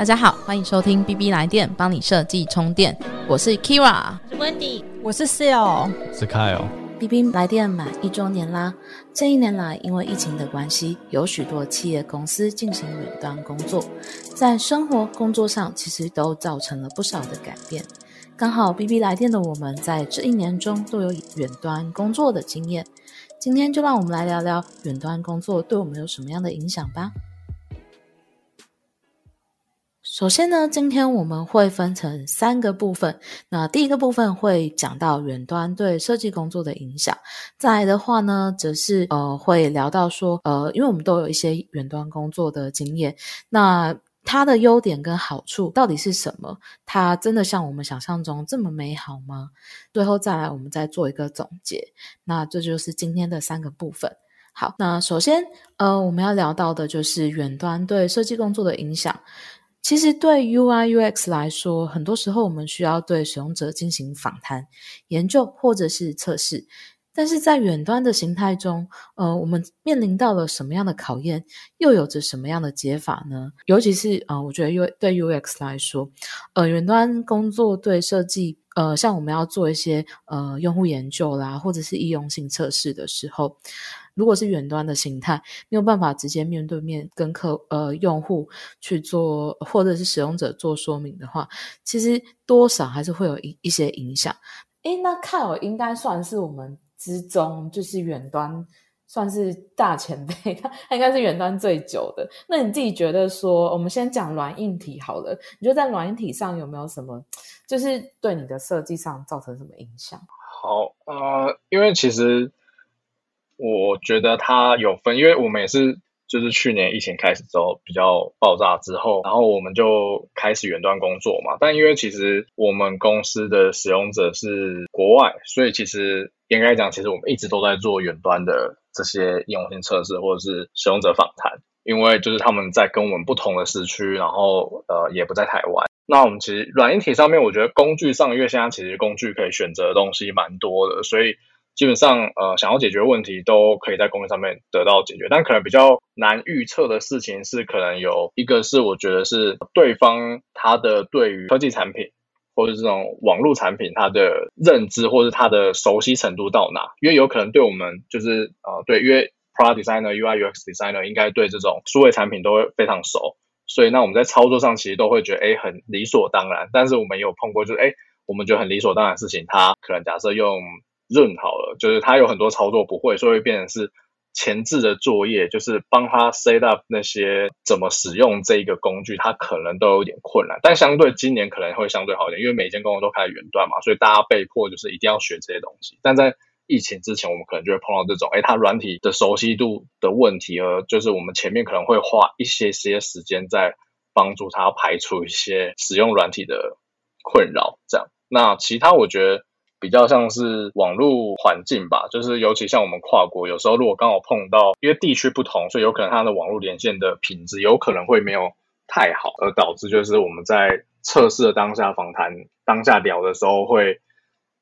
大家好，欢迎收听 B B 来电，帮你设计充电。我是 Kira，是 Wendy，我是 Seal，是 Kyle。B B 来电满一周年啦！这一年来，因为疫情的关系，有许多企业公司进行远端工作，在生活工作上其实都造成了不少的改变。刚好 B B 来电的我们在这一年中都有远端工作的经验，今天就让我们来聊聊远端工作对我们有什么样的影响吧。首先呢，今天我们会分成三个部分。那第一个部分会讲到远端对设计工作的影响。再来的话呢，则是呃会聊到说，呃，因为我们都有一些远端工作的经验，那它的优点跟好处到底是什么？它真的像我们想象中这么美好吗？最后再来，我们再做一个总结。那这就是今天的三个部分。好，那首先呃我们要聊到的就是远端对设计工作的影响。其实对 UI UX 来说，很多时候我们需要对使用者进行访谈、研究或者是测试。但是在远端的形态中，呃，我们面临到了什么样的考验，又有着什么样的解法呢？尤其是呃，我觉得 U 对 UX 来说，呃，远端工作对设计，呃，像我们要做一些呃用户研究啦，或者是易用性测试的时候。如果是远端的形态，没有办法直接面对面跟客呃用户去做，或者是使用者做说明的话，其实多少还是会有一一些影响。诶，那看我应该算是我们之中，就是远端算是大前辈，他他应该是远端最久的。那你自己觉得说，我们先讲软硬体好了，你觉得在软硬体上有没有什么，就是对你的设计上造成什么影响？好，呃，因为其实。我觉得它有分，因为我们也是，就是去年疫情开始之后比较爆炸之后，然后我们就开始远端工作嘛。但因为其实我们公司的使用者是国外，所以其实应该讲，其实我们一直都在做远端的这些应用性测试或者是使用者访谈，因为就是他们在跟我们不同的时区，然后呃也不在台湾。那我们其实软硬体上面，我觉得工具上，因为现在其实工具可以选择的东西蛮多的，所以。基本上，呃，想要解决问题都可以在工具上面得到解决，但可能比较难预测的事情是，可能有一个是我觉得是对方他的对于科技产品或者这种网络产品他的认知或者他的熟悉程度到哪，因为有可能对我们就是呃对，因为 product designer、UI UX designer 应该对这种数位产品都会非常熟，所以那我们在操作上其实都会觉得哎很理所当然，但是我们有碰过就是哎我们觉得很理所当然的事情，他可能假设用。润好了，就是他有很多操作不会，所以会变成是前置的作业，就是帮他 set up 那些怎么使用这一个工具，他可能都有点困难。但相对今年可能会相对好一点，因为每间公司都开始远端嘛，所以大家被迫就是一定要学这些东西。但在疫情之前，我们可能就会碰到这种，哎，他软体的熟悉度的问题，而就是我们前面可能会花一些些时间在帮助他排除一些使用软体的困扰。这样，那其他我觉得。比较像是网络环境吧，就是尤其像我们跨国，有时候如果刚好碰到，因为地区不同，所以有可能它的网络连线的品质有可能会没有太好，而导致就是我们在测试的当下访谈当下聊的时候，会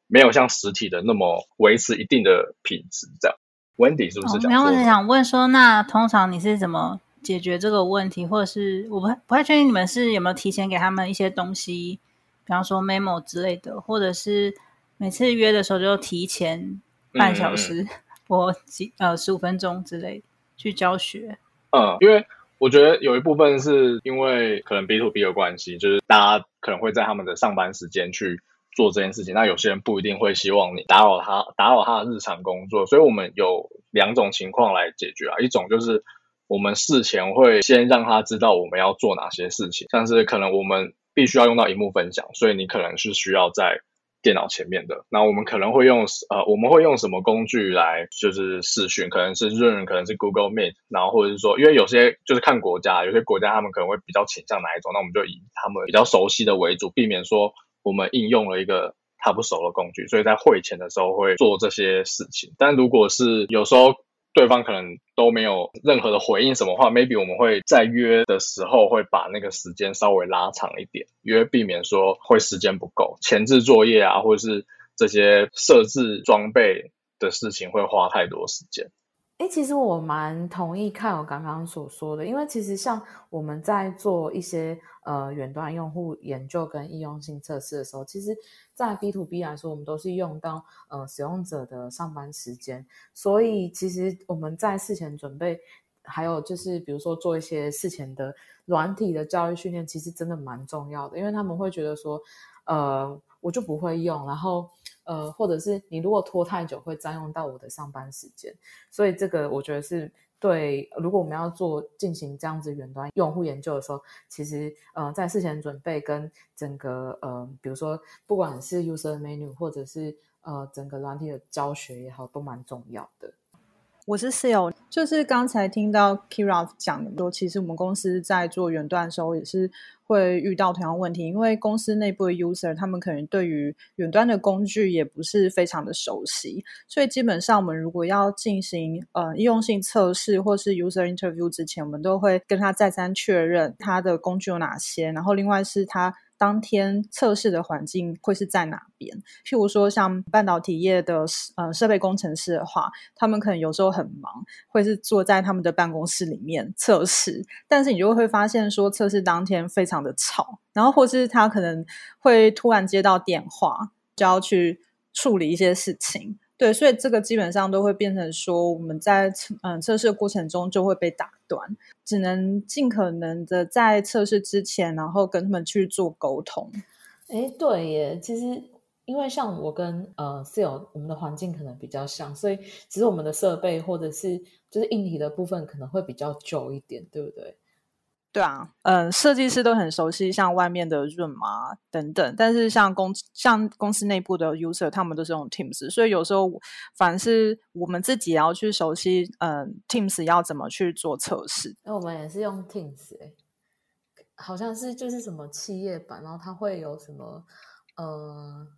没有像实体的那么维持一定的品质。这样，Wendy 是不是？没有，我是想问说，那通常你是怎么解决这个问题，或者是我不不太确定你们是有没有提前给他们一些东西，比方说 memo 之类的，或者是。每次约的时候就提前半小时 或几呃十五分钟之类去教学。嗯，因为我觉得有一部分是因为可能 B to B 的关系，就是大家可能会在他们的上班时间去做这件事情。那有些人不一定会希望你打扰他，打扰他的日常工作。所以我们有两种情况来解决啊，一种就是我们事前会先让他知道我们要做哪些事情，像是可能我们必须要用到荧幕分享，所以你可能是需要在。电脑前面的，那我们可能会用呃，我们会用什么工具来就是试训？可能是 Zoom，可能是 Google Meet，然后或者是说，因为有些就是看国家，有些国家他们可能会比较倾向哪一种，那我们就以他们比较熟悉的为主，避免说我们应用了一个他不熟的工具，所以在会前的时候会做这些事情。但如果是有时候。对方可能都没有任何的回应，什么话？Maybe 我们会在约的时候会把那个时间稍微拉长一点，因为避免说会时间不够，前置作业啊，或者是这些设置装备的事情会花太多时间。哎，其实我蛮同意看我刚刚所说的，因为其实像我们在做一些呃远端用户研究跟易用性测试的时候，其实，在 B to B 来说，我们都是用到呃使用者的上班时间，所以其实我们在事前准备，还有就是比如说做一些事前的软体的教育训练，其实真的蛮重要的，因为他们会觉得说，呃，我就不会用，然后。呃，或者是你如果拖太久，会占用到我的上班时间，所以这个我觉得是对。如果我们要做进行这样子远端用户研究的时候，其实呃，在事前准备跟整个呃，比如说不管是 user menu 或者是呃整个软体的教学也好，都蛮重要的。我是室友，就是刚才听到 Kira 讲的说，其实我们公司在做远端的时候也是会遇到同样问题，因为公司内部的 user 他们可能对于远端的工具也不是非常的熟悉，所以基本上我们如果要进行呃应用性测试或是 user interview 之前，我们都会跟他再三确认他的工具有哪些，然后另外是他。当天测试的环境会是在哪边？譬如说，像半导体业的呃设备工程师的话，他们可能有时候很忙，会是坐在他们的办公室里面测试。但是你就会发现说，测试当天非常的吵，然后或是他可能会突然接到电话，就要去处理一些事情。对，所以这个基本上都会变成说，我们在嗯测试过程中就会被打断，只能尽可能的在测试之前，然后跟他们去做沟通。哎，对耶，其实因为像我跟呃室友，我们的环境可能比较像，所以其实我们的设备或者是就是硬体的部分可能会比较旧一点，对不对？对啊，嗯，设计师都很熟悉像外面的润嘛等等，但是像公像公司内部的 user，他们都是用 Teams，所以有时候凡是我们自己也要去熟悉，嗯，Teams 要怎么去做测试。那我们也是用 Teams，哎，好像是就是什么企业版，然后它会有什么呃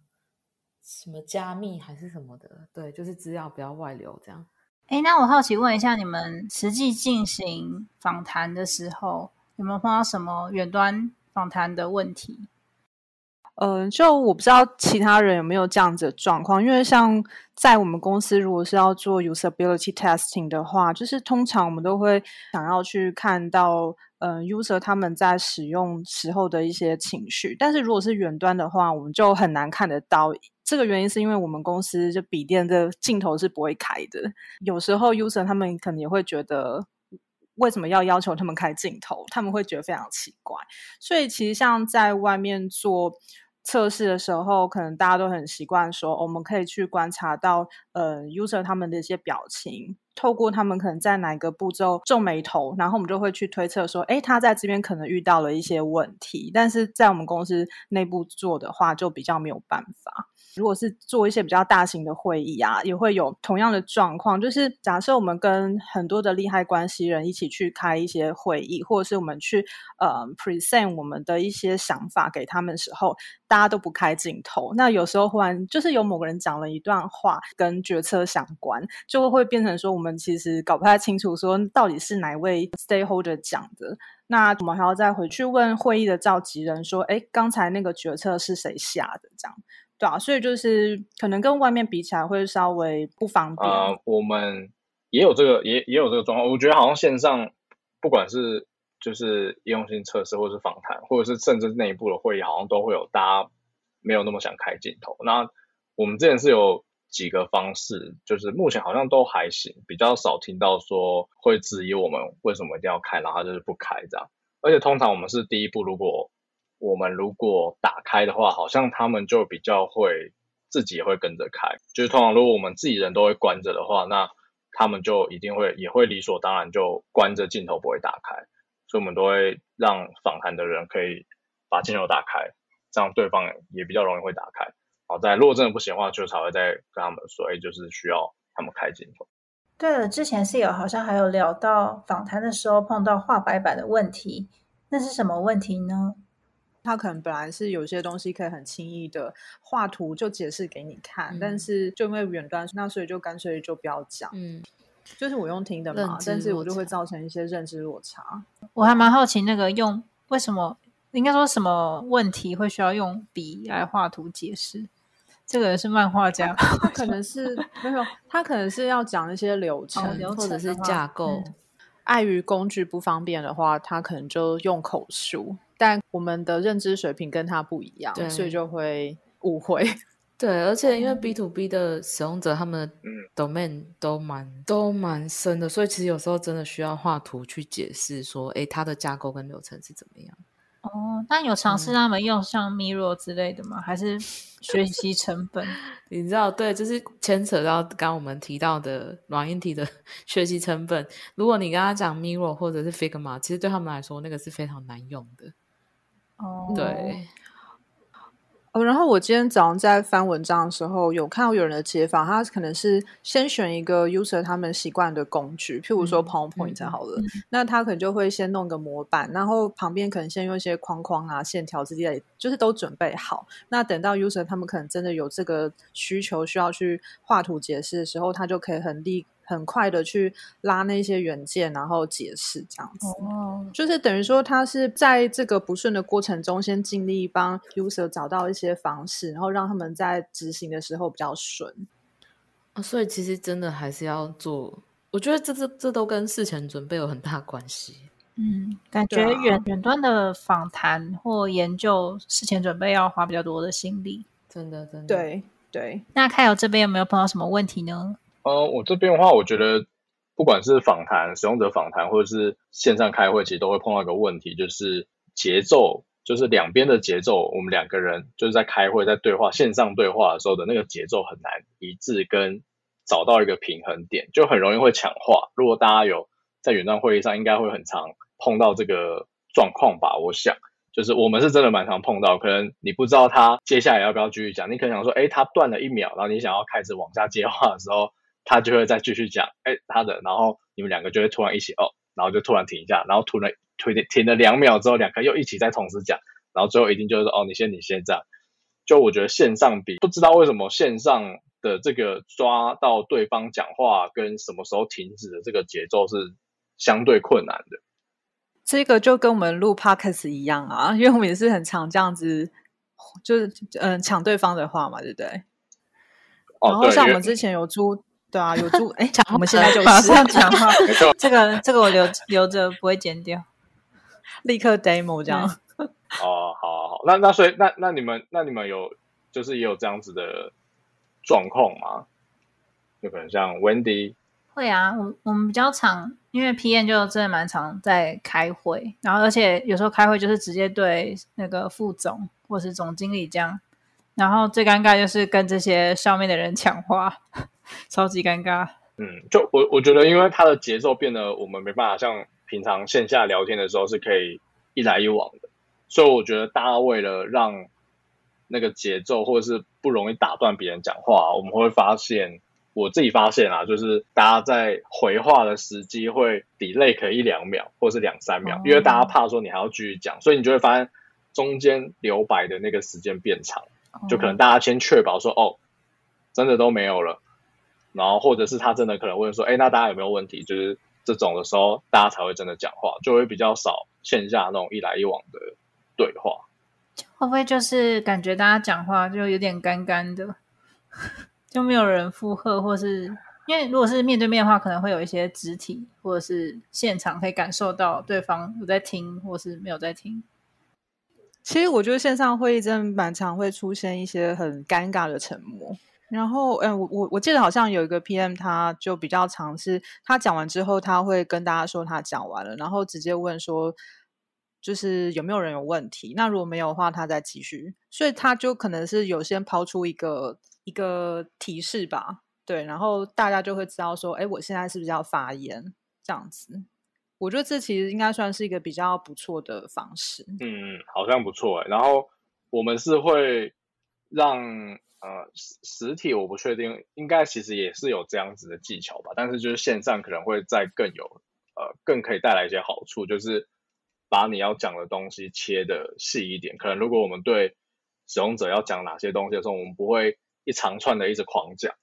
什么加密还是什么的，对，就是资料不要外流这样。哎，那我好奇问一下，你们实际进行访谈的时候。有没有碰到什么远端访谈的问题？嗯，就我不知道其他人有没有这样子的状况，因为像在我们公司，如果是要做 usability testing 的话，就是通常我们都会想要去看到，嗯，user 他们在使用时候的一些情绪。但是如果是远端的话，我们就很难看得到。这个原因是因为我们公司就笔电的镜头是不会开的，有时候 user 他们可能也会觉得。为什么要要求他们开镜头？他们会觉得非常奇怪。所以其实像在外面做测试的时候，可能大家都很习惯说，我们可以去观察到呃 user 他们的一些表情，透过他们可能在哪个步骤皱眉头，然后我们就会去推测说，哎，他在这边可能遇到了一些问题。但是在我们公司内部做的话，就比较没有办法。如果是做一些比较大型的会议啊，也会有同样的状况。就是假设我们跟很多的利害关系人一起去开一些会议，或者是我们去呃 present 我们的一些想法给他们时候，大家都不开镜头。那有时候忽然就是有某个人讲了一段话跟决策相关，就会变成说我们其实搞不太清楚，说到底是哪位 stakeholder 讲的。那我们还要再回去问会议的召集人说：“哎，刚才那个决策是谁下的？”这样。对啊，所以就是可能跟外面比起来会稍微不方便。啊，我们也有这个，也也有这个状况。我觉得好像线上，不管是就是应用性测试，或者是访谈，或者是甚至内部的会议，好像都会有大家没有那么想开镜头。那我们之前是有几个方式，就是目前好像都还行，比较少听到说会质疑我们为什么一定要开，然后就是不开这样。而且通常我们是第一步，如果我们如果打开的话，好像他们就比较会自己也会跟着开。就是通常如果我们自己人都会关着的话，那他们就一定会也会理所当然就关着镜头不会打开。所以我们都会让访谈的人可以把镜头打开，这样对方也比较容易会打开。好，在如果真的不行的话，就才会再跟他们说，哎，就是需要他们开镜头。对了，之前是有好像还有聊到访谈的时候碰到画白板的问题，那是什么问题呢？他可能本来是有些东西可以很轻易的画图就解释给你看，但是就因为远端，那所以就干脆就不要讲。嗯，就是我用听的嘛，但是我就会造成一些认知落差。我还蛮好奇，那个用为什么应该说什么问题会需要用笔来画图解释？这个人是漫画家，他可能是没有，他可能是要讲一些流程，流或者是架构。碍于工具不方便的话，他可能就用口述，但我们的认知水平跟他不一样，所以就会误会。对，而且因为 B to B 的使用者，他们的 domain 都蛮都蛮深的，所以其实有时候真的需要画图去解释说，哎，它的架构跟流程是怎么样。哦，那有尝试他们用像 Miro 之类的吗？还是学习成本？你知道，对，就是牵扯到刚我们提到的软硬体的 学习成本。如果你跟他讲 Miro 或者是 Figma，其实对他们来说，那个是非常难用的。哦，对。哦，然后我今天早上在翻文章的时候，有看到有人的解法，他可能是先选一个 user 他们习惯的工具，譬如说 PowerPoint 好了，那他可能就会先弄个模板，然后旁边可能先用一些框框啊、线条之类，就是都准备好。那等到 user 他们可能真的有这个需求，需要去画图解释的时候，他就可以很立。很快的去拉那些原件，然后解释这样子，就是等于说他是在这个不顺的过程中，先尽力帮 user 找到一些方式，然后让他们在执行的时候比较顺。啊，所以其实真的还是要做，我觉得这这这都跟事前准备有很大关系。嗯，感觉远远端的访谈或研究事前准备要花比较多的心力，真的真的。对对，那开友这边有没有碰到什么问题呢？呃，我这边的话，我觉得不管是访谈、使用者访谈，或者是线上开会，其实都会碰到一个问题，就是节奏，就是两边的节奏。我们两个人就是在开会、在对话、线上对话的时候的那个节奏很难一致，跟找到一个平衡点，就很容易会抢话。如果大家有在远端会议上，应该会很常碰到这个状况吧？我想，就是我们是真的蛮常碰到，可能你不知道他接下来要不要继续讲，你可能想说，哎，他断了一秒，然后你想要开始往下接话的时候。他就会再继续讲，哎，他的，然后你们两个就会突然一起哦，然后就突然停一下，然后突然停停了两秒之后，两个又一起再同时讲，然后最后一定就是说哦，你先，你先这样。就我觉得线上比不知道为什么线上的这个抓到对方讲话跟什么时候停止的这个节奏是相对困难的。这个就跟我们录 podcast 一样啊，因为我们也是很常这样子，就是嗯抢对方的话嘛，对不对？然后像我们之前有租。对啊，有住哎，我们现在就马上讲话。这个这个我留留着，不会剪掉，立刻 demo 这样。哦，好，好，那那所以那那你们那你们有就是也有这样子的状况吗？就可能像 Wendy 会啊，我我们比较常，因为 PM 就真的蛮常在开会，然后而且有时候开会就是直接对那个副总或是总经理这样，然后最尴尬就是跟这些上面的人抢话。超级尴尬。嗯，就我我觉得，因为它的节奏变得，我们没办法像平常线下聊天的时候是可以一来一往的，所以我觉得大家为了让那个节奏或者是不容易打断别人讲话，我们会发现，我自己发现啊，就是大家在回话的时机会 delay 可一两秒或者是两三秒，因为大家怕说你还要继续讲，所以你就会发现中间留白的那个时间变长，就可能大家先确保说，哦，真的都没有了。然后，或者是他真的可能问说：“哎，那大家有没有问题？”就是这种的时候，大家才会真的讲话，就会比较少线下那种一来一往的对话。会不会就是感觉大家讲话就有点干干的，就没有人附和，或是因为如果是面对面的话，可能会有一些肢体，或者是现场可以感受到对方有在听，或是没有在听。其实我觉得线上会议真的蛮常会出现一些很尴尬的沉默。然后，嗯，我我我记得好像有一个 PM，他就比较尝试，他讲完之后，他会跟大家说他讲完了，然后直接问说，就是有没有人有问题？那如果没有的话，他再继续。所以他就可能是有先抛出一个一个提示吧，对，然后大家就会知道说，哎，我现在是不是要发言？这样子，我觉得这其实应该算是一个比较不错的方式。嗯，好像不错哎。然后我们是会让。呃，实实体我不确定，应该其实也是有这样子的技巧吧，但是就是线上可能会再更有，呃，更可以带来一些好处，就是把你要讲的东西切的细一点。可能如果我们对使用者要讲哪些东西的时候，我们不会一长串的一直狂讲，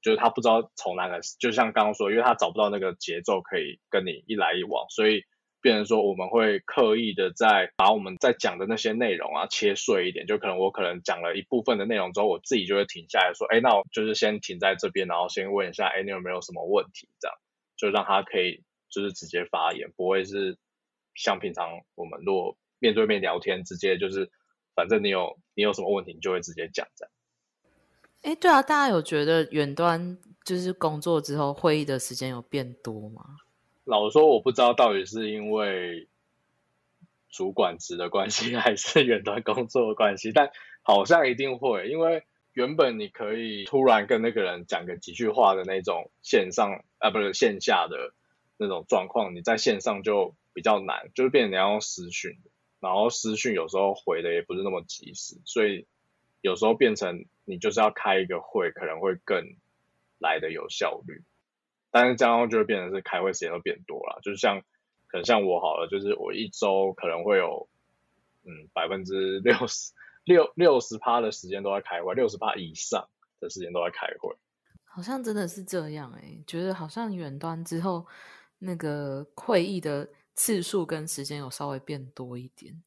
就是他不知道从哪个，就像刚刚说，因为他找不到那个节奏可以跟你一来一往，所以变成说我们会刻意的在把我们在讲的那些内容啊切碎一点，就可能我可能讲了一部分的内容之后，我自己就会停下来说，哎，那我就是先停在这边，然后先问一下，哎，你有没有什么问题？这样就让他可以就是直接发言，不会是像平常我们如果面对面聊天，直接就是反正你有你有什么问题，你就会直接讲这样。哎，对啊，大家有觉得远端就是工作之后会议的时间有变多吗？老说，我不知道到底是因为主管职的关系，还是远端工作的关系，但好像一定会，因为原本你可以突然跟那个人讲个几句话的那种线上啊，不是线下的那种状况，你在线上就比较难，就是变成你要用私讯，然后私讯有时候回的也不是那么及时，所以有时候变成你就是要开一个会，可能会更来的有效率。但是这样就会变成是开会时间都变多了，就是像可能像我好了，就是我一周可能会有嗯百分之六十六六十趴的时间都在开会，六十趴以上的时间都在开会。好像真的是这样哎，觉得好像远端之后那个会议的次数跟时间有稍微变多一点。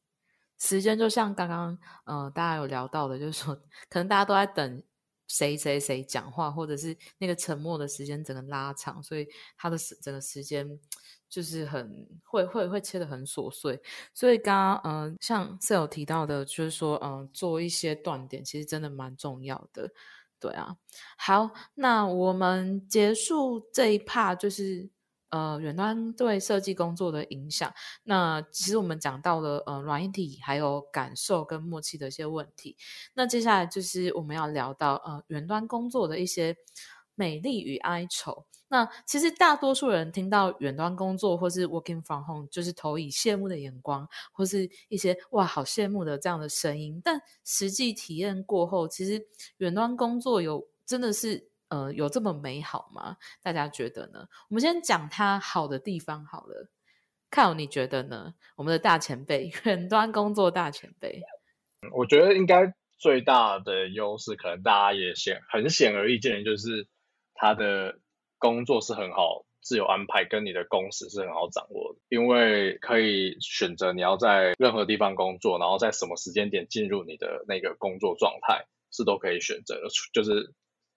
时间就像刚刚呃大家有聊到的，就是说可能大家都在等。谁谁谁讲话，或者是那个沉默的时间整个拉长，所以他的整个时间就是很会会会切的很琐碎。所以刚刚嗯，像室友提到的，就是说嗯，做一些断点，其实真的蛮重要的。对啊，好，那我们结束这一 part 就是。呃，远端对设计工作的影响。那其实我们讲到了呃，软硬体还有感受跟默契的一些问题。那接下来就是我们要聊到呃，远端工作的一些美丽与哀愁。那其实大多数人听到远端工作或是 working from home，就是投以羡慕的眼光，或是一些哇好羡慕的这样的声音。但实际体验过后，其实远端工作有真的是。呃，有这么美好吗？大家觉得呢？我们先讲它好的地方好了。看你觉得呢？我们的大前辈，远端工作大前辈，我觉得应该最大的优势，可能大家也显很显而易见，就是他的工作是很好自由安排，跟你的工时是很好掌握的，因为可以选择你要在任何地方工作，然后在什么时间点进入你的那个工作状态，是都可以选择，就是。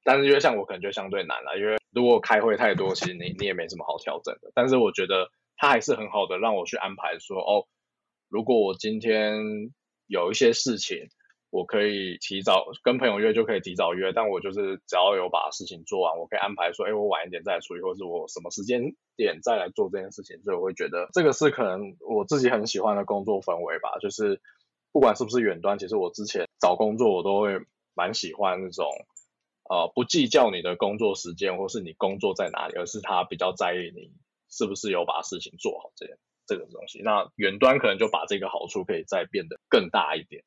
但是因为像我可能就相对难了，因为如果开会太多，其实你你也没什么好调整的。但是我觉得他还是很好的，让我去安排说，哦，如果我今天有一些事情，我可以提早跟朋友约就可以提早约，但我就是只要有把事情做完，我可以安排说，哎，我晚一点再处理，或者是我什么时间点再来做这件事情。所以我会觉得这个是可能我自己很喜欢的工作氛围吧，就是不管是不是远端，其实我之前找工作我都会蛮喜欢那种。呃，不计较你的工作时间或是你工作在哪里，而是他比较在意你是不是有把事情做好这这个东西。那远端可能就把这个好处可以再变得更大一点。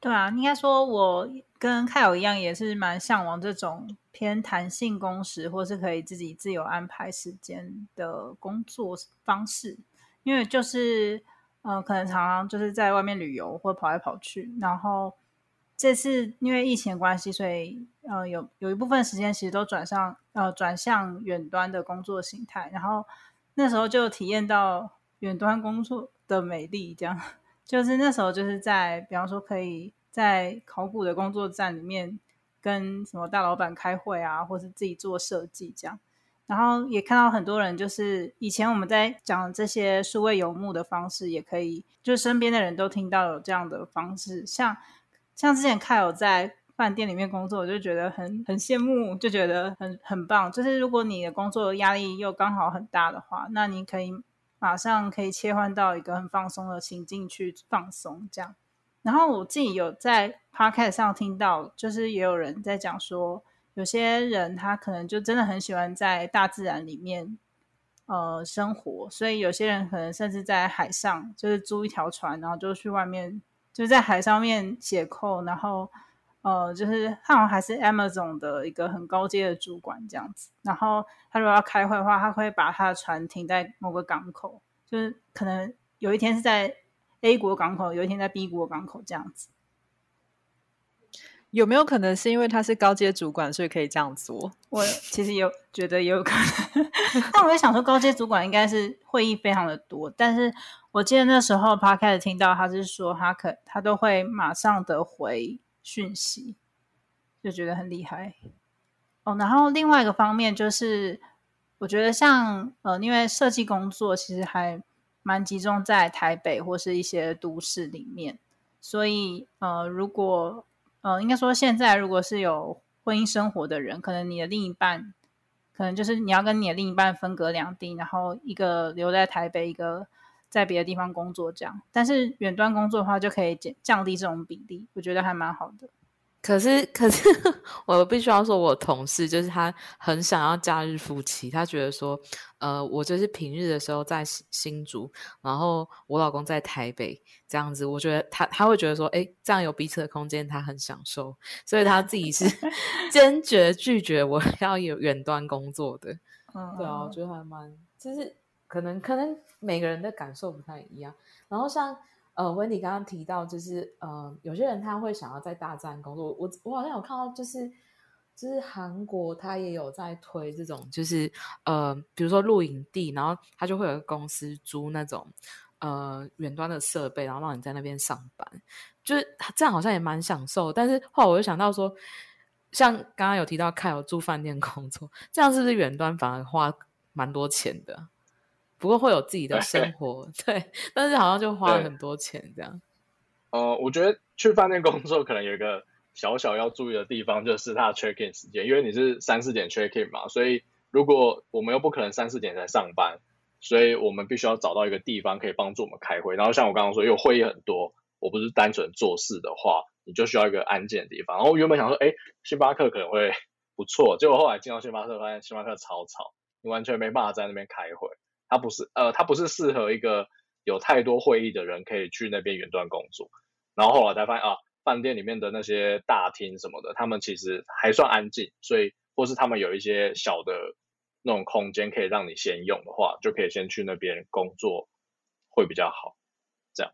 对啊，应该说我跟凯友一样，也是蛮向往这种偏弹性工时，或是可以自己自由安排时间的工作方式。因为就是，呃，可能常常就是在外面旅游或跑来跑去，然后。这次因为疫情关系，所以呃有有一部分时间其实都转向呃转向远端的工作形态，然后那时候就体验到远端工作的美丽。这样 就是那时候就是在比方说可以在考古的工作站里面跟什么大老板开会啊，或是自己做设计这样，然后也看到很多人就是以前我们在讲这些数位游牧的方式，也可以就身边的人都听到有这样的方式，像。像之前看有在饭店里面工作，我就觉得很很羡慕，就觉得很很棒。就是如果你的工作压力又刚好很大的话，那你可以马上可以切换到一个很放松的情境去放松，这样。然后我自己有在 podcast 上听到，就是也有人在讲说，有些人他可能就真的很喜欢在大自然里面呃生活，所以有些人可能甚至在海上，就是租一条船，然后就去外面。就是在海上面写扣，然后呃，就是他好像还是 Amazon 的一个很高阶的主管这样子。然后他如果要开会的话，他会把他的船停在某个港口，就是可能有一天是在 A 国港口，有一天在 B 国港口这样子。有没有可能是因为他是高阶主管，所以可以这样做？我其实有觉得也有可能，但我也想说，高阶主管应该是会议非常的多，但是我记得那时候 p a 始听到他是说他可他都会马上的回讯息，就觉得很厉害哦。然后另外一个方面就是，我觉得像呃，因为设计工作其实还蛮集中在台北或是一些都市里面，所以呃，如果呃，应该说现在如果是有婚姻生活的人，可能你的另一半，可能就是你要跟你的另一半分隔两地，然后一个留在台北，一个在别的地方工作这样。但是远端工作的话，就可以减降低这种比例，我觉得还蛮好的。可是，可是 我必须要说，我同事就是他很想要假日夫妻，他觉得说，呃，我就是平日的时候在新竹，然后我老公在台北这样子，我觉得他他会觉得说，哎，这样有彼此的空间，他很享受，所以他自己是 坚决拒绝我 要有远端工作的。嗯，对啊，我觉得还蛮，就是可能可能每个人的感受不太一样，然后像。呃，温迪刚刚提到，就是呃，有些人他会想要在大自然工作。我我好像有看到，就是就是韩国他也有在推这种，就是呃，比如说露营地，然后他就会有个公司租那种呃远端的设备，然后让你在那边上班，就是这样好像也蛮享受。但是后来我就想到说，像刚刚有提到开有住饭店工作，这样是不是远端反而花蛮多钱的？不过会有自己的生活，对，但是好像就花了很多钱这样。呃，我觉得去饭店工作可能有一个小小要注意的地方，就是它的 check in 时间，因为你是三四点 check in 嘛，所以如果我们又不可能三四点才上班，所以我们必须要找到一个地方可以帮助我们开会。然后像我刚刚说，因为会议很多，我不是单纯做事的话，你就需要一个安静的地方。然后原本想说，哎，星巴克可能会不错，结果后来进到星巴克，发现星巴克超吵，你完全没办法在那边开会。它不是呃，它不是适合一个有太多会议的人可以去那边远端工作。然后后来才发现啊，饭店里面的那些大厅什么的，他们其实还算安静，所以或是他们有一些小的那种空间可以让你先用的话，就可以先去那边工作会比较好。这样。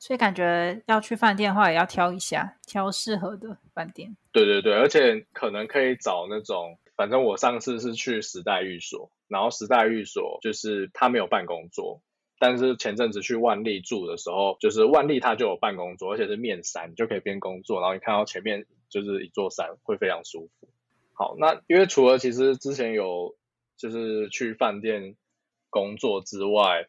所以感觉要去饭店的话，也要挑一下，挑适合的饭店。对对对，而且可能可以找那种，反正我上次是去时代寓所。然后时代寓所就是他没有办公桌，但是前阵子去万丽住的时候，就是万丽它就有办公桌，而且是面山，就可以边工作，然后你看到前面就是一座山，会非常舒服。好，那因为除了其实之前有就是去饭店工作之外，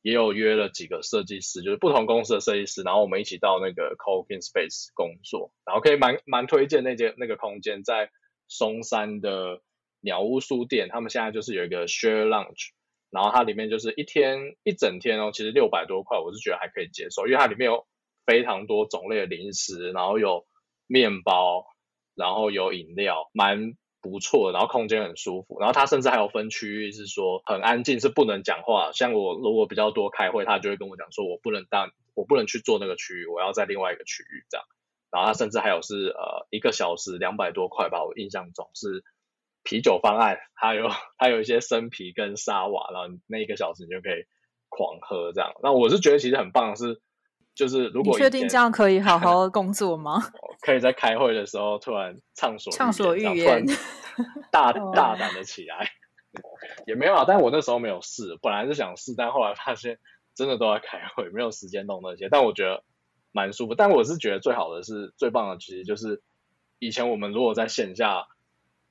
也有约了几个设计师，就是不同公司的设计师，然后我们一起到那个 Coworking Space 工作，然后可以蛮蛮推荐那间那个空间在松山的。鸟屋书店，他们现在就是有一个 share lunch，然后它里面就是一天一整天哦，其实六百多块，我是觉得还可以接受，因为它里面有非常多种类的零食，然后有面包，然后有饮料，蛮不错，然后空间很舒服，然后它甚至还有分区域，是说很安静，是不能讲话。像我如果比较多开会，他就会跟我讲说，我不能当，我不能去做那个区域，我要在另外一个区域这样。然后他甚至还有是呃一个小时两百多块吧，我印象中是。啤酒方案，还有还有一些生啤跟沙瓦，然后那一个小时你就可以狂喝这样。那我是觉得其实很棒，是就是如果确定这样可以好好 工作吗？可以在开会的时候突然畅所畅所欲言，大大胆的起来，也没有啊。但我那时候没有试，本来是想试，但后来发现真的都在开会，没有时间弄那些。但我觉得蛮舒服。但我是觉得最好的是最棒的，其实就是以前我们如果在线下。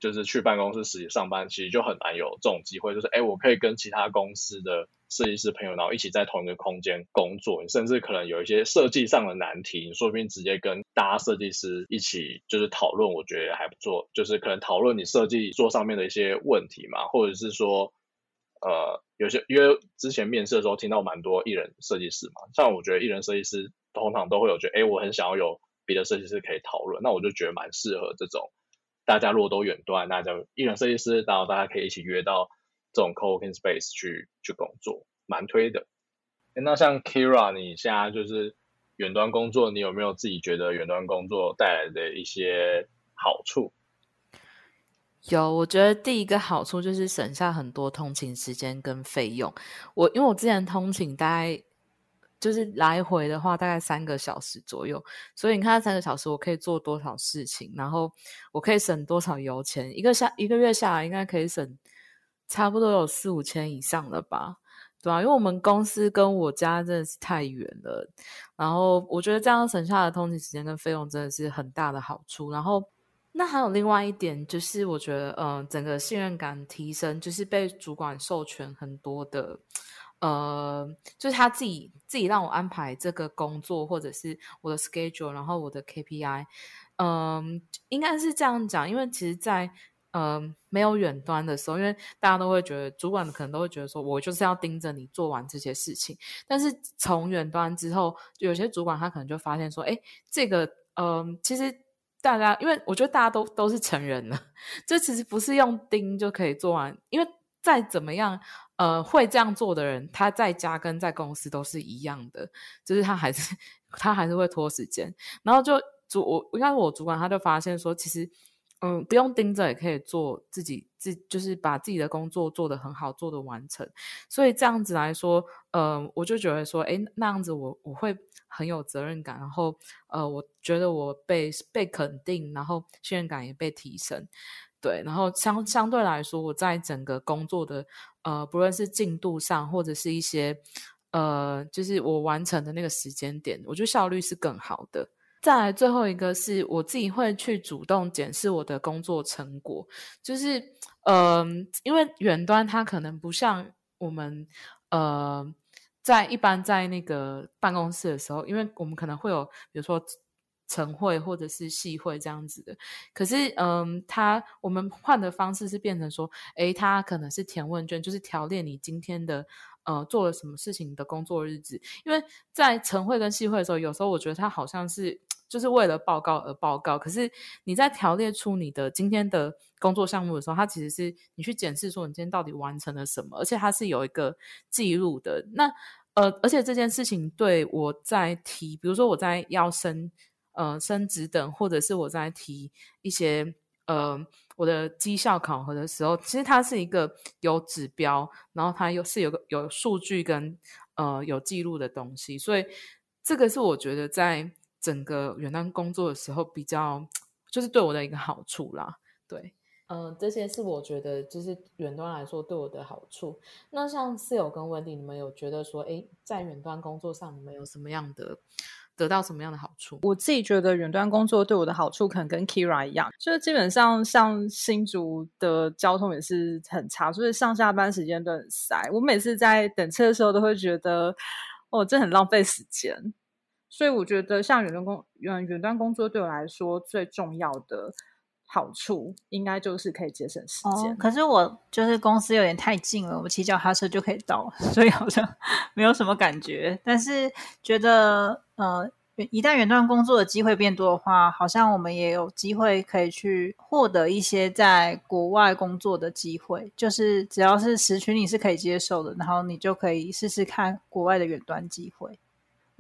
就是去办公室实习上班，其实就很难有这种机会。就是哎，我可以跟其他公司的设计师朋友，然后一起在同一个空间工作。甚至可能有一些设计上的难题，你说不定直接跟大家设计师一起就是讨论，我觉得还不错。就是可能讨论你设计做上面的一些问题嘛，或者是说，呃，有些因为之前面试的时候听到蛮多艺人设计师嘛，像我觉得艺人设计师通常都会有觉得，哎，我很想要有别的设计师可以讨论，那我就觉得蛮适合这种。大家如果都远端，那就艺人设计师，然后大家可以一起约到这种 co-working space 去去工作，蛮推的。那像 Kira，你现在就是远端工作，你有没有自己觉得远端工作带来的一些好处？有，我觉得第一个好处就是省下很多通勤时间跟费用。我因为我之前通勤大概就是来回的话大概三个小时左右，所以你看三个小时我可以做多少事情，然后我可以省多少油钱，一个下一个月下来应该可以省差不多有四五千以上了吧。对啊，因为我们公司跟我家真的是太远了，然后我觉得这样省下的通勤时间跟费用真的是很大的好处。然后，那还有另外一点就是，我觉得，嗯，整个信任感提升，就是被主管授权很多的，呃，就是他自己自己让我安排这个工作，或者是我的 schedule，然后我的 KPI，嗯，应该是这样讲，因为其实，在嗯，没有远端的时候，因为大家都会觉得，主管可能都会觉得说，我就是要盯着你做完这些事情。但是从远端之后，有些主管他可能就发现说，哎，这个，嗯，其实大家，因为我觉得大家都都是成人了，这其实不是用盯就可以做完。因为再怎么样，呃，会这样做的人，他在家跟在公司都是一样的，就是他还是 他还是会拖时间。然后就主我，应该是我主管，他就发现说，其实。嗯，不用盯着也可以做自己自，就是把自己的工作做得很好，做得完成。所以这样子来说，呃，我就觉得说，哎，那样子我我会很有责任感，然后呃，我觉得我被被肯定，然后信任感也被提升。对，然后相相对来说，我在整个工作的呃，不论是进度上，或者是一些呃，就是我完成的那个时间点，我觉得效率是更好的。再来最后一个是我自己会去主动检视我的工作成果，就是，嗯，因为远端它可能不像我们，呃，在一般在那个办公室的时候，因为我们可能会有，比如说晨会或者是系会这样子的，可是，嗯，他我们换的方式是变成说，诶，他可能是填问卷，就是调练你今天的。呃，做了什么事情的工作日子？因为在晨会跟系会的时候，有时候我觉得他好像是就是为了报告而报告。可是你在条列出你的今天的工作项目的时候，它其实是你去检视说你今天到底完成了什么，而且它是有一个记录的。那呃，而且这件事情对我在提，比如说我在要升呃升职等，或者是我在提一些。呃，我的绩效考核的时候，其实它是一个有指标，然后它又是有个有数据跟呃有记录的东西，所以这个是我觉得在整个远端工作的时候比较就是对我的一个好处啦。对，嗯，这些是我觉得就是远端来说对我的好处。那像室友跟温迪，你们有觉得说，哎，在远端工作上你们有什么样的？得到什么样的好处？我自己觉得远端工作对我的好处可能跟 Kira 一样，就是基本上像新竹的交通也是很差，所以上下班时间都很塞。我每次在等车的时候都会觉得，哦，这很浪费时间。所以我觉得像远端工远远端工作对我来说最重要的。好处应该就是可以节省时间，可是我就是公司有点太近了，我骑脚踏车就可以到，所以好像 没有什么感觉。但是觉得呃，一旦远端工作的机会变多的话，好像我们也有机会可以去获得一些在国外工作的机会。就是只要是时区你是可以接受的，然后你就可以试试看国外的远端机会。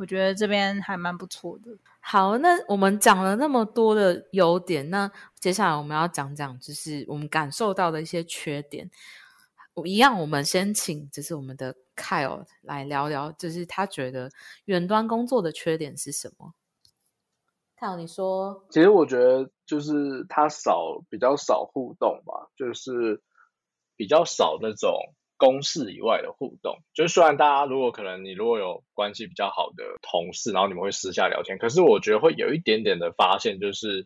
我觉得这边还蛮不错的。好，那我们讲了那么多的优点，那接下来我们要讲讲，就是我们感受到的一些缺点。我一样，我们先请就是我们的 Kyle 来聊聊，就是他觉得远端工作的缺点是什么？Kyle，你说。其实我觉得就是他少，比较少互动吧，就是比较少那种。公事以外的互动，就是虽然大家如果可能，你如果有关系比较好的同事，然后你们会私下聊天，可是我觉得会有一点点的发现，就是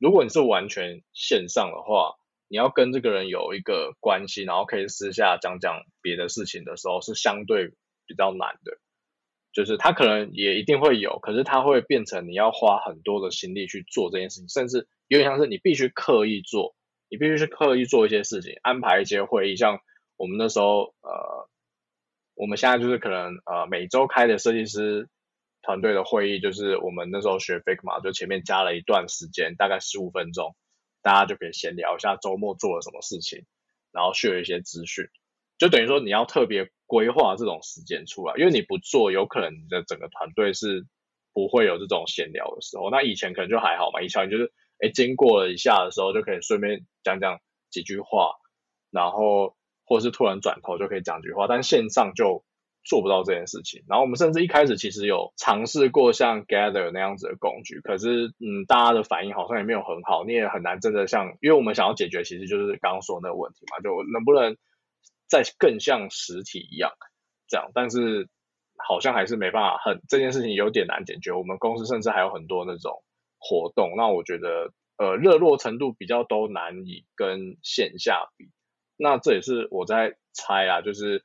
如果你是完全线上的话，你要跟这个人有一个关系，然后可以私下讲讲别的事情的时候，是相对比较难的。就是他可能也一定会有，可是他会变成你要花很多的心力去做这件事情，甚至有点像是你必须刻意做，你必须去刻意做一些事情，安排一些会议，像。我们那时候，呃，我们现在就是可能，呃，每周开的设计师团队的会议，就是我们那时候学 Figma，就前面加了一段时间，大概十五分钟，大家就可以闲聊一下周末做了什么事情，然后学一些资讯，就等于说你要特别规划这种时间出来，因为你不做，有可能你的整个团队是不会有这种闲聊的时候。那以前可能就还好嘛，以前就是，哎，经过了一下的时候，就可以顺便讲讲几句话，然后。或者是突然转头就可以讲句话，但线上就做不到这件事情。然后我们甚至一开始其实有尝试过像 Gather 那样子的工具，可是嗯，大家的反应好像也没有很好，你也很难真的像，因为我们想要解决其实就是刚刚说那个问题嘛，就能不能再更像实体一样这样，但是好像还是没办法，很这件事情有点难解决。我们公司甚至还有很多那种活动，那我觉得呃热络程度比较都难以跟线下比。那这也是我在猜啊，就是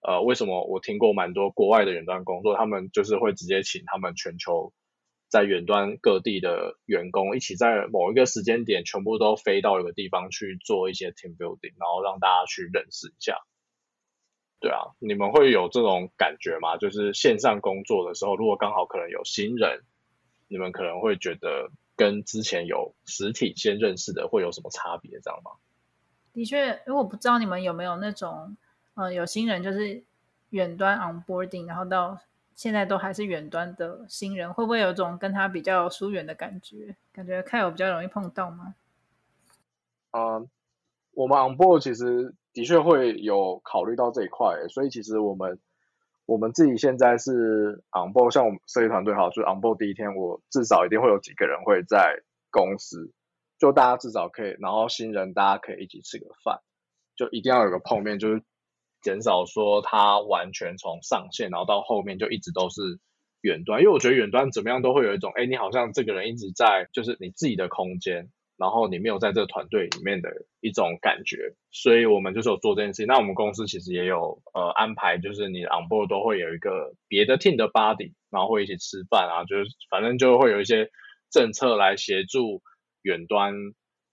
呃，为什么我听过蛮多国外的远端工作，他们就是会直接请他们全球在远端各地的员工一起在某一个时间点全部都飞到一个地方去做一些 team building，然后让大家去认识一下。对啊，你们会有这种感觉吗？就是线上工作的时候，如果刚好可能有新人，你们可能会觉得跟之前有实体先认识的会有什么差别，这样吗？的确，因为我不知道你们有没有那种，呃，有新人就是远端 onboarding，然后到现在都还是远端的新人，会不会有种跟他比较疏远的感觉？感觉看有比较容易碰到吗？啊，我们 onboard 其实的确会有考虑到这一块，所以其实我们我们自己现在是 onboard，像我们设计团队哈，就是 onboard 第一天，我至少一定会有几个人会在公司。就大家至少可以，然后新人大家可以一起吃个饭，就一定要有个碰面，就是减少说他完全从上线，然后到后面就一直都是远端，因为我觉得远端怎么样都会有一种，哎，你好像这个人一直在就是你自己的空间，然后你没有在这个团队里面的一种感觉，所以我们就是有做这件事情。那我们公司其实也有呃安排，就是你 on board 都会有一个别的 team 的 body，然后会一起吃饭啊，就是反正就会有一些政策来协助。远端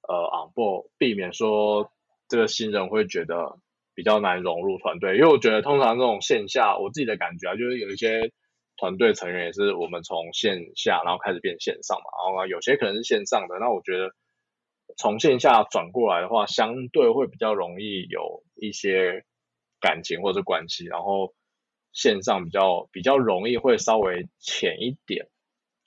呃，on board，避免说这个新人会觉得比较难融入团队，因为我觉得通常这种线下，我自己的感觉啊，就是有一些团队成员也是我们从线下然后开始变线上嘛，然后有些可能是线上的，那我觉得从线下转过来的话，相对会比较容易有一些感情或者关系，然后线上比较比较容易会稍微浅一点。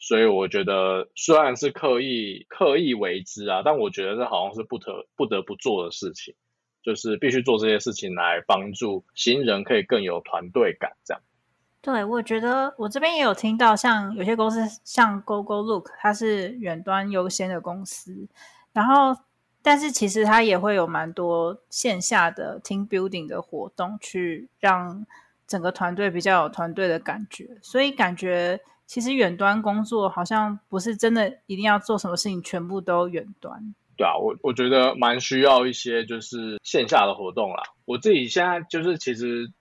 所以我觉得虽然是刻意刻意为之啊，但我觉得这好像是不得不得不做的事情，就是必须做这些事情来帮助新人可以更有团队感。这样，对我觉得我这边也有听到，像有些公司像 Google Look，它是远端优先的公司，然后但是其实它也会有蛮多线下的 team building 的活动，去让整个团队比较有团队的感觉，所以感觉。其实远端工作好像不是真的一定要做什么事情全部都远端。对啊，我我觉得蛮需要一些就是线下的活动啦。我自己现在就是其实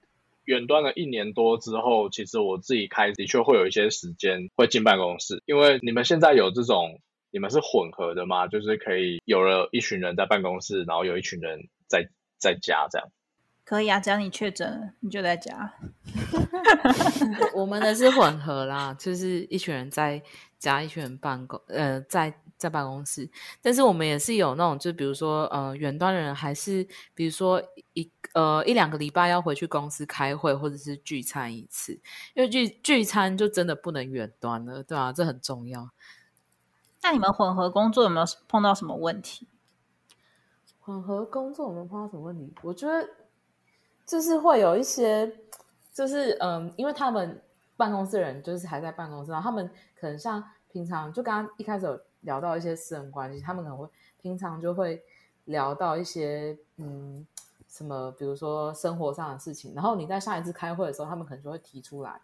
远端了一年多之后，其实我自己开的确会有一些时间会进办公室，因为你们现在有这种你们是混合的吗？就是可以有了一群人在办公室，然后有一群人在在家这样。可以啊，只要你确诊了，你就在家。我们的是混合啦，就是一群人在家，一群人办公，呃，在在办公室。但是我们也是有那种，就比如说，呃，远端的人还是，比如说一呃一两个礼拜要回去公司开会或者是聚餐一次，因为聚聚餐就真的不能远端了，对啊，这很重要。那你们混合工作有没有碰到什么问题？混合工作有没有碰到什么问题？我觉得。就是会有一些，就是嗯，因为他们办公室人就是还在办公室，然后他们可能像平常就刚刚一开始有聊到一些私人关系，他们可能会平常就会聊到一些嗯什么，比如说生活上的事情，然后你在下一次开会的时候，他们可能就会提出来，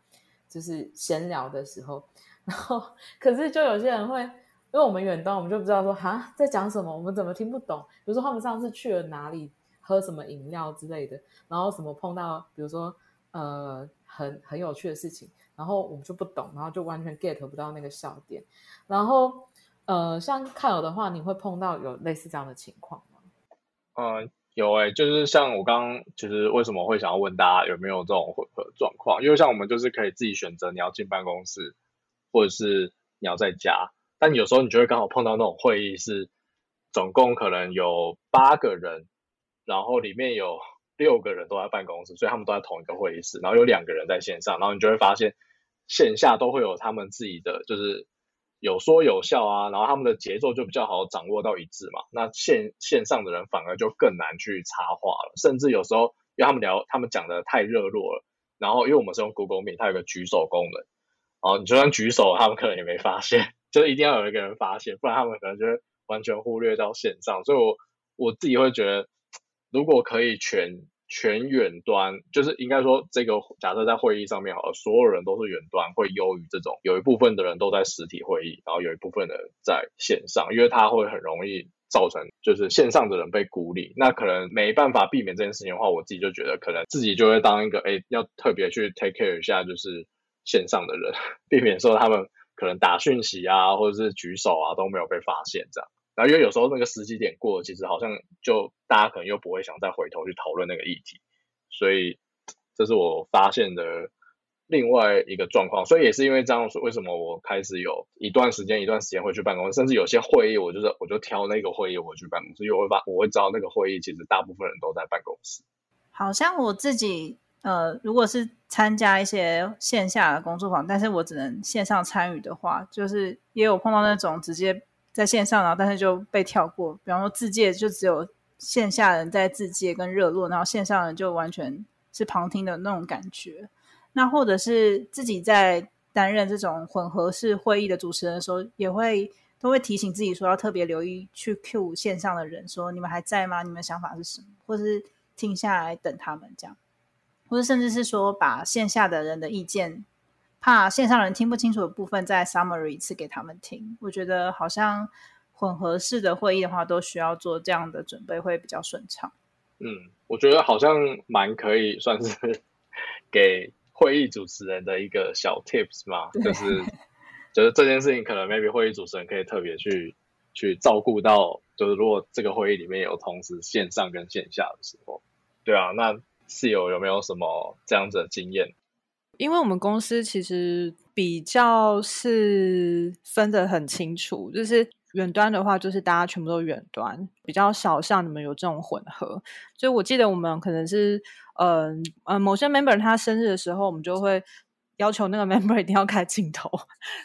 就是闲聊的时候，然后可是就有些人会，因为我们远端，我们就不知道说哈在讲什么，我们怎么听不懂，比如说他们上次去了哪里。喝什么饮料之类的，然后什么碰到，比如说呃很很有趣的事情，然后我们就不懂，然后就完全 get 不到那个笑点。然后呃像看友的话，你会碰到有类似这样的情况吗？嗯，有诶，就是像我刚刚其实为什么会想要问大家有没有这种混合状况？因为像我们就是可以自己选择你要进办公室，或者是你要在家，但有时候你就会刚好碰到那种会议是总共可能有八个人。然后里面有 六个人都在办公室，所以他们都在同一个会议室。然后有两个人在线上，然后你就会发现线下都会有他们自己的，就是有说有笑啊。然后他们的节奏就比较好掌握到一致嘛。那线线上的人反而就更难去插话了，甚至有时候因为他们聊，他们讲的太热络了，然后因为我们是用 Google Meet，它有个举手功能，哦，你就算举手，他们可能也没发现，就是一定要有一个人发现，不然他们可能就会完全忽略到线上。所以我我自己会觉得，如果可以全全远端，就是应该说这个假设在会议上面好，所有人都是远端，会优于这种有一部分的人都在实体会议，然后有一部分的在线上，因为它会很容易。造成就是线上的人被孤立，那可能没办法避免这件事情的话，我自己就觉得可能自己就会当一个哎，要特别去 take care 一下，就是线上的人，避免说他们可能打讯息啊，或者是举手啊都没有被发现这样。然后因为有时候那个时机点过，其实好像就大家可能又不会想再回头去讨论那个议题，所以这是我发现的。另外一个状况，所以也是因为这样，说为什么我开始有一段时间、一段时间会去办公室，甚至有些会议，我就是我就挑那个会议我去办公室，因为我会把我会知道那个会议其实大部分人都在办公室。好像我自己呃，如果是参加一些线下的工作坊，但是我只能线上参与的话，就是也有碰到那种直接在线上，然后但是就被跳过。比方说自介就只有线下人在自介跟热络，然后线上人就完全是旁听的那种感觉。那或者是自己在担任这种混合式会议的主持人的时候，也会都会提醒自己说要特别留意去 Q 线上的人，说你们还在吗？你们想法是什么？或是停下来等他们这样，或者甚至是说把线下的人的意见，怕线上人听不清楚的部分再 summary 一次给他们听。我觉得好像混合式的会议的话，都需要做这样的准备会比较顺畅。嗯，我觉得好像蛮可以算是 给。会议主持人的一个小 tips 嘛，就是就是这件事情可能 maybe 会议主持人可以特别去去照顾到，就是如果这个会议里面有同时线上跟线下的时候，对啊，那室友有没有什么这样子的经验？因为我们公司其实比较是分得很清楚，就是远端的话，就是大家全部都远端，比较少像你们有这种混合。所以我记得我们可能是。嗯嗯，某些 member 他生日的时候，我们就会要求那个 member 一定要开镜头，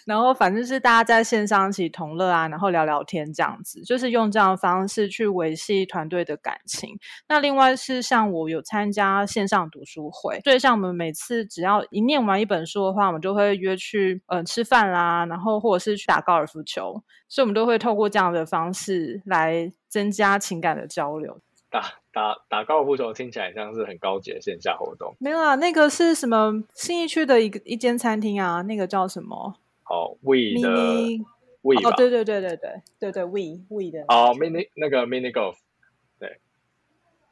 然后反正是大家在线上一起同乐啊，然后聊聊天这样子，就是用这样的方式去维系团队的感情。那另外是像我有参加线上读书会，所以像我们每次只要一念完一本书的话，我们就会约去嗯吃饭啦，然后或者是去打高尔夫球，所以我们都会透过这样的方式来增加情感的交流。打打打高尔夫球听起来像是很高级的线下活动。没有啊，那个是什么新义区的一个一间餐厅啊？那个叫什么？哦，We 的 We 哦，对对对对对对对，We We 的哦，Mini 那个 Mini Golf。对。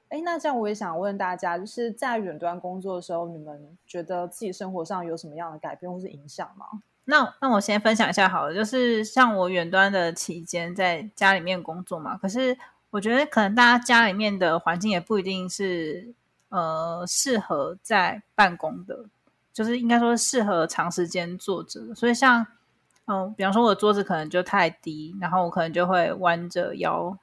哎，那这样我也想问大家，就是在远端工作的时候，你们觉得自己生活上有什么样的改变或是影响吗？那那我先分享一下好了，就是像我远端的期间在家里面工作嘛，可是。我觉得可能大家家里面的环境也不一定是呃适合在办公的，就是应该说适合长时间坐着。所以像嗯，比方说我的桌子可能就太低，然后我可能就会弯着腰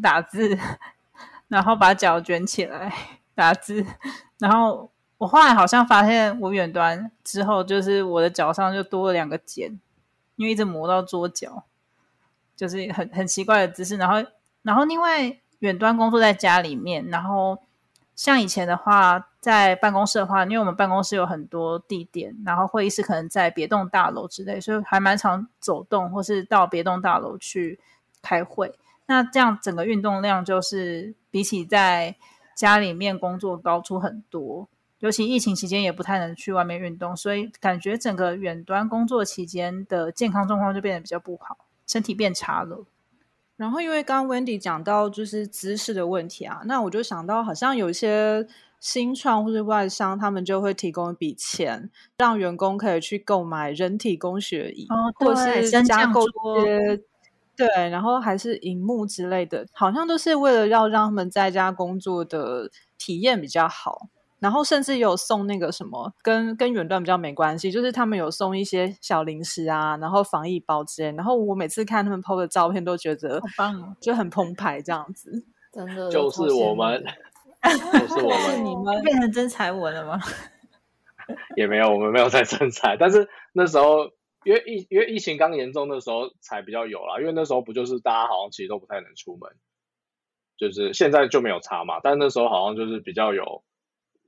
打字，然后把脚卷起来打字。然后我后来好像发现，我远端之后，就是我的脚上就多了两个茧，因为一直磨到桌角，就是很很奇怪的姿势，然后。然后，另外远端工作在家里面，然后像以前的话，在办公室的话，因为我们办公室有很多地点，然后会议室可能在别栋大楼之类，所以还蛮常走动，或是到别栋大楼去开会。那这样整个运动量就是比起在家里面工作高出很多。尤其疫情期间也不太能去外面运动，所以感觉整个远端工作期间的健康状况就变得比较不好，身体变差了。然后，因为刚刚 Wendy 讲到就是姿势的问题啊，那我就想到好像有一些新创或者外商，他们就会提供一笔钱，让员工可以去购买人体工学椅，哦或是加购一些对，然后还是荧幕之类的，好像都是为了要让他们在家工作的体验比较好。然后甚至有送那个什么，跟跟远端比较没关系，就是他们有送一些小零食啊，然后防疫包之类。然后我每次看他们 PO 的照片，都觉得好棒，就很澎湃这样子。真的，就是我们，就是我们，你们 变成真才文了吗？也没有，我们没有在真才。但是那时候，因为疫因为疫情刚严重的时候才比较有啦，因为那时候不就是大家好像其实都不太能出门，就是现在就没有差嘛。但那时候好像就是比较有。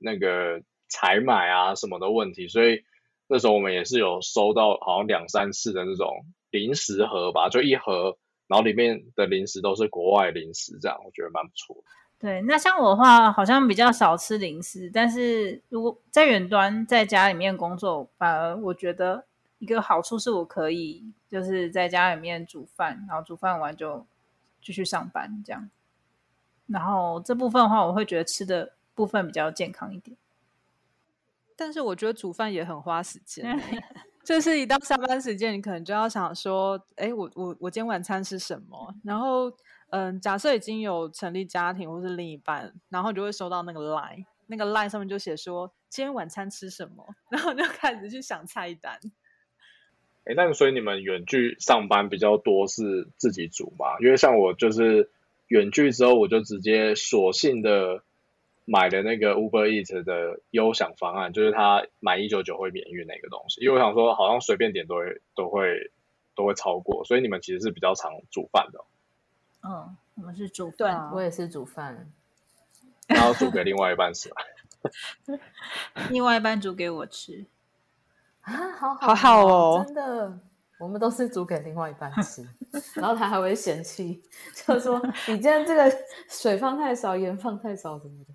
那个采买啊什么的问题，所以那时候我们也是有收到好像两三次的那种零食盒吧，就一盒，然后里面的零食都是国外零食，这样我觉得蛮不错。对，那像我的话，好像比较少吃零食，但是如果在远端在家里面工作，反而我觉得一个好处是我可以就是在家里面煮饭，然后煮饭完就继续上班这样。然后这部分的话，我会觉得吃的部分比较健康一点。但是我觉得煮饭也很花时间，就是一到下班时间，你可能就要想说，哎，我我我今天晚餐吃什么？然后，嗯，假设已经有成立家庭或是另一半，然后就会收到那个 line，那个 line 上面就写说今天晚餐吃什么，然后就开始去想菜单。哎，那所以你们远距上班比较多是自己煮吗？因为像我就是远距之后，我就直接索性的。买的那个 Uber Eat 的优享方案，就是他买一九九会免运那个东西。因为我想说，好像随便点都会都会都会超过，所以你们其实是比较常煮饭的。嗯，我们是煮饭，我也是煮饭，然后煮给另外一半吃。另外一半煮给我吃啊，好好好哦，真的。我们都是煮给另外一半吃，然后他还会嫌弃，就说你今天这个水放太少，盐放太少什么的。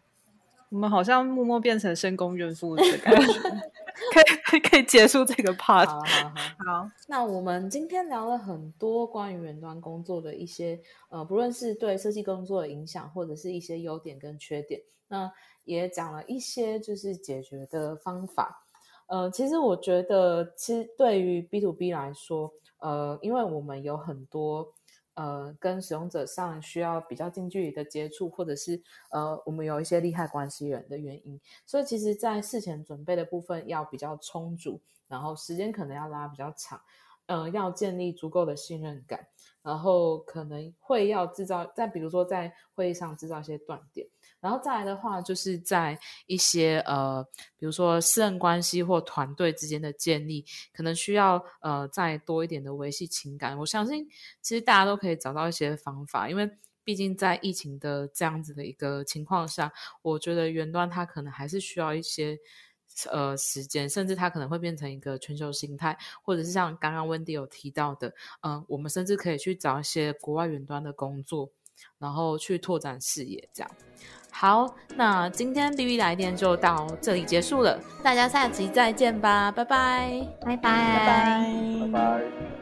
我们好像默默变成深宫怨妇的感觉，可以可以结束这个 part。好好 好，那我们今天聊了很多关于远端工作的一些呃，不论是对设计工作的影响，或者是一些优点跟缺点，那也讲了一些就是解决的方法。呃，其实我觉得，其实对于 B to B 来说，呃，因为我们有很多呃跟使用者上需要比较近距离的接触，或者是呃我们有一些利害关系人的原因，所以其实，在事前准备的部分要比较充足，然后时间可能要拉比较长，嗯，要建立足够的信任感，然后可能会要制造，在比如说在会议上制造一些断点。然后再来的话，就是在一些呃，比如说私人关系或团队之间的建立，可能需要呃再多一点的维系情感。我相信，其实大家都可以找到一些方法，因为毕竟在疫情的这样子的一个情况下，我觉得远端它可能还是需要一些呃时间，甚至它可能会变成一个全球形态，或者是像刚刚温迪有提到的，嗯，我们甚至可以去找一些国外远端的工作，然后去拓展视野，这样。好，那今天 B B 来电就到这里结束了，大家下期再见吧，拜拜，拜拜，拜拜，拜拜。